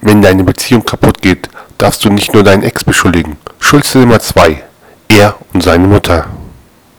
Wenn deine Beziehung kaputt geht, darfst du nicht nur deinen Ex beschuldigen. Schulze Nummer zwei: Er und seine Mutter.